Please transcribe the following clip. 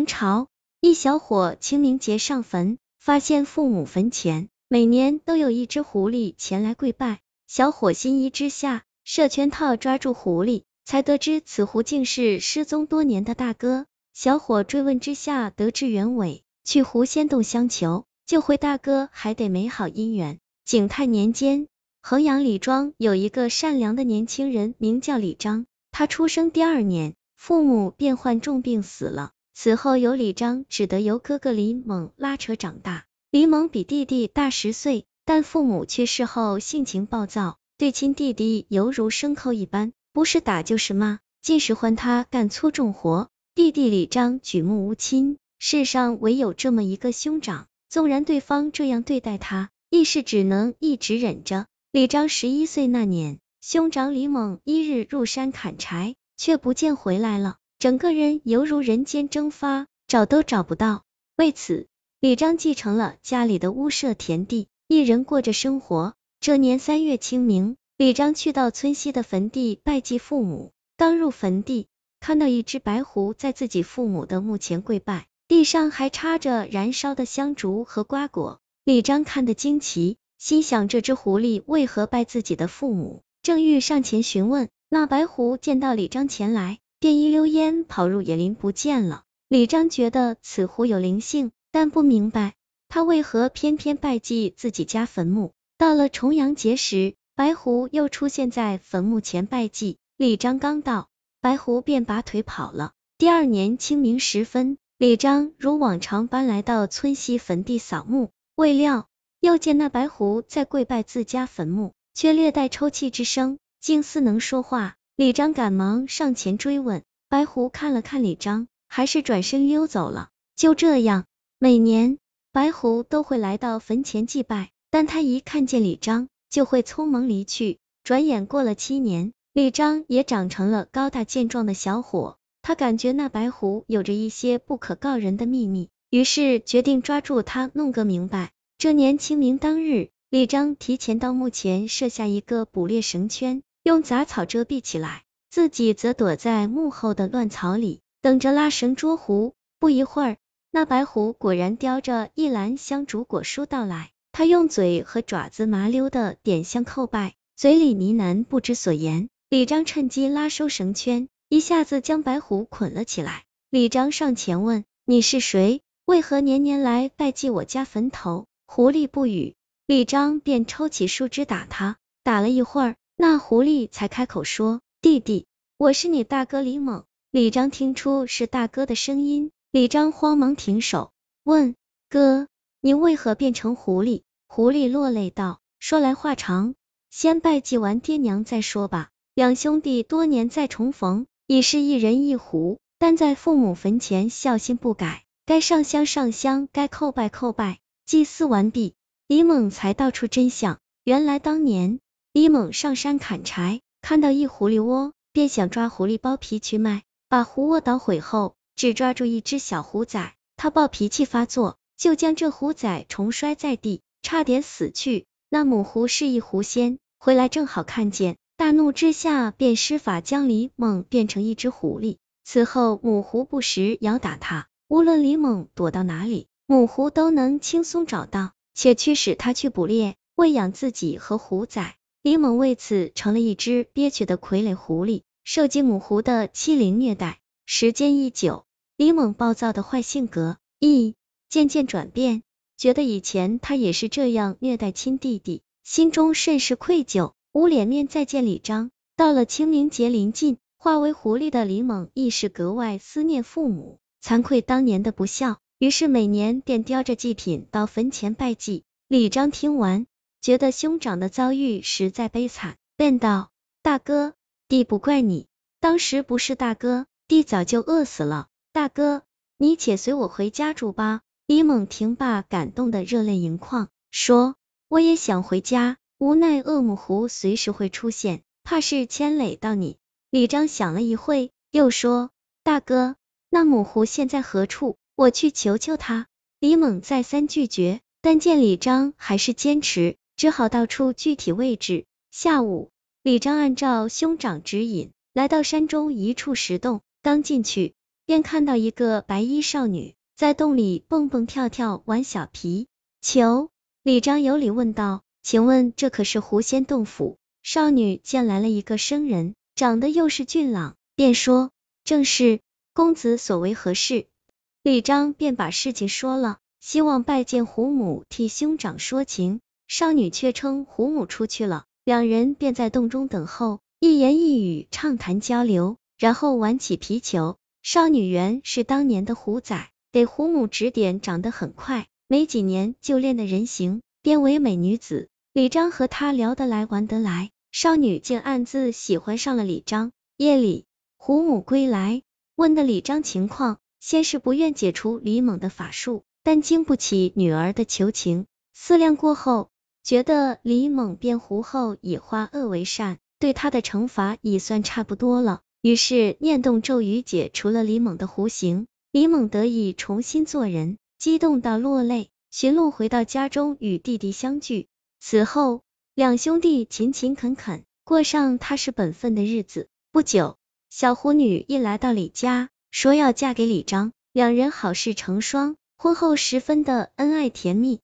明朝，一小伙清明节上坟，发现父母坟前每年都有一只狐狸前来跪拜，小伙心仪之下，设圈套抓住狐狸，才得知此狐竟是失踪多年的大哥。小伙追问之下，得知原委，去狐仙洞相求，救回大哥还得美好姻缘。景泰年间，衡阳李庄有一个善良的年轻人，名叫李章。他出生第二年，父母便患重病死了。此后，由李章只得由哥哥李猛拉扯长大。李猛比弟弟大十岁，但父母去世后性情暴躁，对亲弟弟犹如牲口一般，不是打就是骂，尽使唤他干粗重活。弟弟李章举目无亲，世上唯有这么一个兄长，纵然对方这样对待他，亦是只能一直忍着。李章十一岁那年，兄长李猛一日入山砍柴，却不见回来了。整个人犹如人间蒸发，找都找不到。为此，李章继承了家里的屋舍田地，一人过着生活。这年三月清明，李章去到村西的坟地拜祭父母。刚入坟地，看到一只白狐在自己父母的墓前跪拜，地上还插着燃烧的香烛和瓜果。李章看得惊奇，心想这只狐狸为何拜自己的父母？正欲上前询问，那白狐见到李章前来。便一溜烟跑入野林不见了。李章觉得此狐有灵性，但不明白他为何偏偏拜祭自己家坟墓。到了重阳节时，白狐又出现在坟墓前拜祭。李章刚到，白狐便拔腿跑了。第二年清明时分，李章如往常般来到村西坟地扫墓，未料又见那白狐在跪拜自家坟墓，却略带抽泣之声，竟似能说话。李章赶忙上前追问，白狐看了看李章，还是转身溜走了。就这样，每年白狐都会来到坟前祭拜，但他一看见李章，就会匆忙离去。转眼过了七年，李章也长成了高大健壮的小伙。他感觉那白狐有着一些不可告人的秘密，于是决定抓住他弄个明白。这年清明当日，李章提前到墓前设下一个捕猎绳圈。用杂草遮蔽起来，自己则躲在幕后的乱草里，等着拉绳捉狐。不一会儿，那白狐果然叼着一篮香烛果蔬到来，他用嘴和爪子麻溜的点香叩拜，嘴里呢喃不知所言。李章趁机拉收绳圈，一下子将白狐捆了起来。李章上前问：“你是谁？为何年年来拜祭我家坟头？”狐狸不语，李章便抽起树枝打他，打了一会儿。那狐狸才开口说：“弟弟，我是你大哥李猛。”李章听出是大哥的声音，李章慌忙停手，问：“哥，你为何变成狐狸？”狐狸落泪道：“说来话长，先拜祭完爹娘再说吧。两兄弟多年再重逢，已是一人一狐，但在父母坟前孝心不改，该上香上香，该叩拜叩拜。祭祀完毕，李猛才道出真相。原来当年。李猛上山砍柴，看到一狐狸窝，便想抓狐狸剥皮去卖，把狐窝捣毁后，只抓住一只小狐崽。他暴脾气发作，就将这狐崽重摔在地，差点死去。那母狐是一狐仙，回来正好看见，大怒之下便施法将李猛变成一只狐狸。此后母狐不时咬打他，无论李猛躲到哪里，母狐都能轻松找到，且驱使他去捕猎，喂养自己和狐崽。李猛为此成了一只憋屈的傀儡狐狸，受尽母狐的欺凌虐待。时间一久，李猛暴躁的坏性格亦渐渐转变，觉得以前他也是这样虐待亲弟弟，心中甚是愧疚，无脸面再见李章。到了清明节临近，化为狐狸的李猛亦是格外思念父母，惭愧当年的不孝，于是每年便叼着祭品到坟前拜祭。李章听完。觉得兄长的遭遇实在悲惨，便道：“大哥，弟不怪你，当时不是大哥，弟早就饿死了。大哥，你且随我回家住吧。”李猛听罢，感动的热泪盈眶，说：“我也想回家，无奈恶母狐随时会出现，怕是牵累到你。”李章想了一会，又说：“大哥，那母狐现在何处？我去求求他。”李猛再三拒绝，但见李章还是坚持。只好道出具体位置。下午，李章按照兄长指引，来到山中一处石洞。刚进去，便看到一个白衣少女在洞里蹦蹦跳跳玩小皮球。李章有礼问道：“请问这可是狐仙洞府？”少女见来了一个生人，长得又是俊朗，便说：“正是，公子所为何事？”李章便把事情说了，希望拜见胡母替兄长说情。少女却称胡母出去了，两人便在洞中等候，一言一语畅谈交流，然后玩起皮球。少女原是当年的虎仔，给胡母指点，长得很快。没几年就练得人形，变为美女子。李章和她聊得来，玩得来，少女竟暗自喜欢上了李章。夜里，胡母归来，问的李章情况，先是不愿解除李猛的法术，但经不起女儿的求情，思量过后，觉得李猛变狐后以化恶为善，对他的惩罚已算差不多了，于是念动咒语解除了李猛的狐形，李猛得以重新做人。激动到落泪，寻路回到家中与弟弟相聚。此后，两兄弟勤勤恳恳，过上踏实本分的日子。不久，小狐女一来到李家，说要嫁给李章，两人好事成双，婚后十分的恩爱甜蜜。